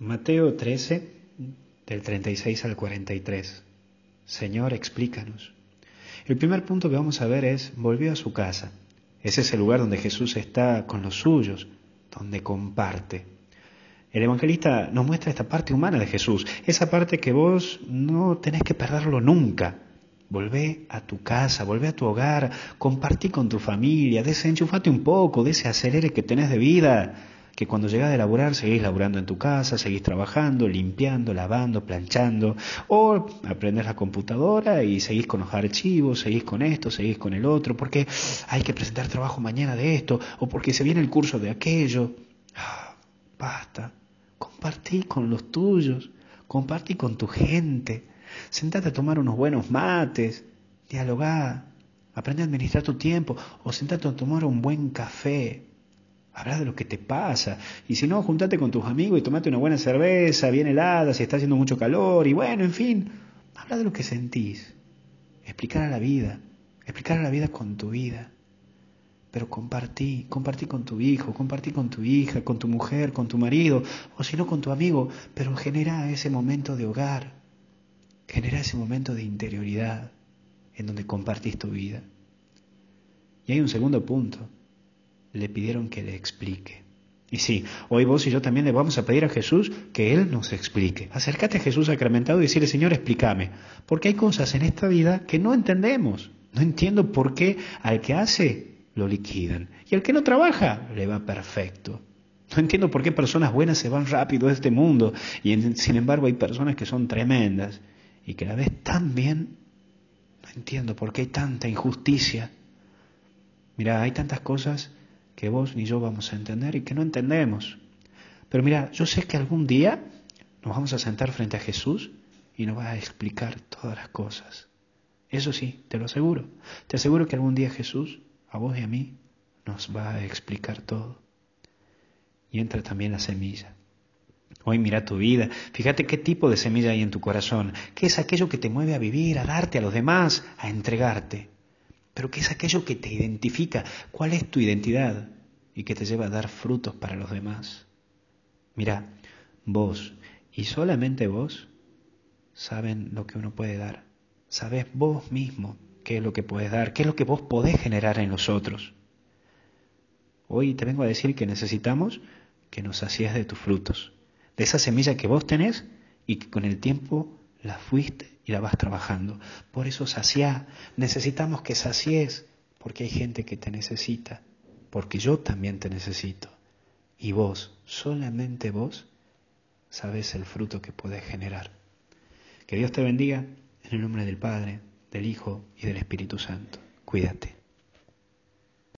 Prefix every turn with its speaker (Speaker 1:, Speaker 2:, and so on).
Speaker 1: Mateo 13, del 36 al 43. Señor, explícanos. El primer punto que vamos a ver es, volvió a su casa. Ese es el lugar donde Jesús está con los suyos, donde comparte. El evangelista nos muestra esta parte humana de Jesús, esa parte que vos no tenés que perderlo nunca. Volvé a tu casa, volvé a tu hogar, compartí con tu familia, desenchufate un poco de ese acelere que tenés de vida, que cuando llegás de laburar seguís laburando en tu casa, seguís trabajando, limpiando, lavando, planchando, o aprendés la computadora y seguís con los archivos, seguís con esto, seguís con el otro, porque hay que presentar trabajo mañana de esto, o porque se viene el curso de aquello. Ah, basta, compartí con los tuyos, compartí con tu gente, sentate a tomar unos buenos mates, dialogá, aprende a administrar tu tiempo, o sentate a tomar un buen café, Habla de lo que te pasa. Y si no, juntate con tus amigos y tomate una buena cerveza, bien helada, si está haciendo mucho calor. Y bueno, en fin, habla de lo que sentís. Explicar a la vida. Explicar a la vida con tu vida. Pero compartí, compartí con tu hijo, compartí con tu hija, con tu mujer, con tu marido, o si no con tu amigo, pero genera ese momento de hogar, genera ese momento de interioridad en donde compartís tu vida. Y hay un segundo punto, le pidieron que le explique. Y sí, hoy vos y yo también le vamos a pedir a Jesús que Él nos explique. Acércate a Jesús sacramentado y decirle, Señor, explícame. Porque hay cosas en esta vida que no entendemos. No entiendo por qué al que hace lo liquidan. Y al que no trabaja le va perfecto. No entiendo por qué personas buenas se van rápido de este mundo y sin embargo hay personas que son tremendas y que la ves tan bien. No entiendo por qué hay tanta injusticia. Mira, hay tantas cosas que vos ni yo vamos a entender y que no entendemos. Pero mira, yo sé que algún día nos vamos a sentar frente a Jesús y nos va a explicar todas las cosas. Eso sí, te lo aseguro. Te aseguro que algún día Jesús, a vos y a mí, nos va a explicar todo. Y entra también la semilla. Hoy mira tu vida, fíjate qué tipo de semilla hay en tu corazón, qué es aquello que te mueve a vivir, a darte a los demás, a entregarte pero ¿qué es aquello que te identifica? ¿Cuál es tu identidad? Y que te lleva a dar frutos para los demás. Mira, vos y solamente vos saben lo que uno puede dar. Sabes vos mismo qué es lo que puedes dar, qué es lo que vos podés generar en los otros. Hoy te vengo a decir que necesitamos que nos sacies de tus frutos, de esa semilla que vos tenés y que con el tiempo la fuiste y la vas trabajando. Por eso saciá. Necesitamos que sacies, porque hay gente que te necesita, porque yo también te necesito. Y vos, solamente vos, sabes el fruto que puedes generar. Que Dios te bendiga en el nombre del Padre, del Hijo y del Espíritu Santo. Cuídate.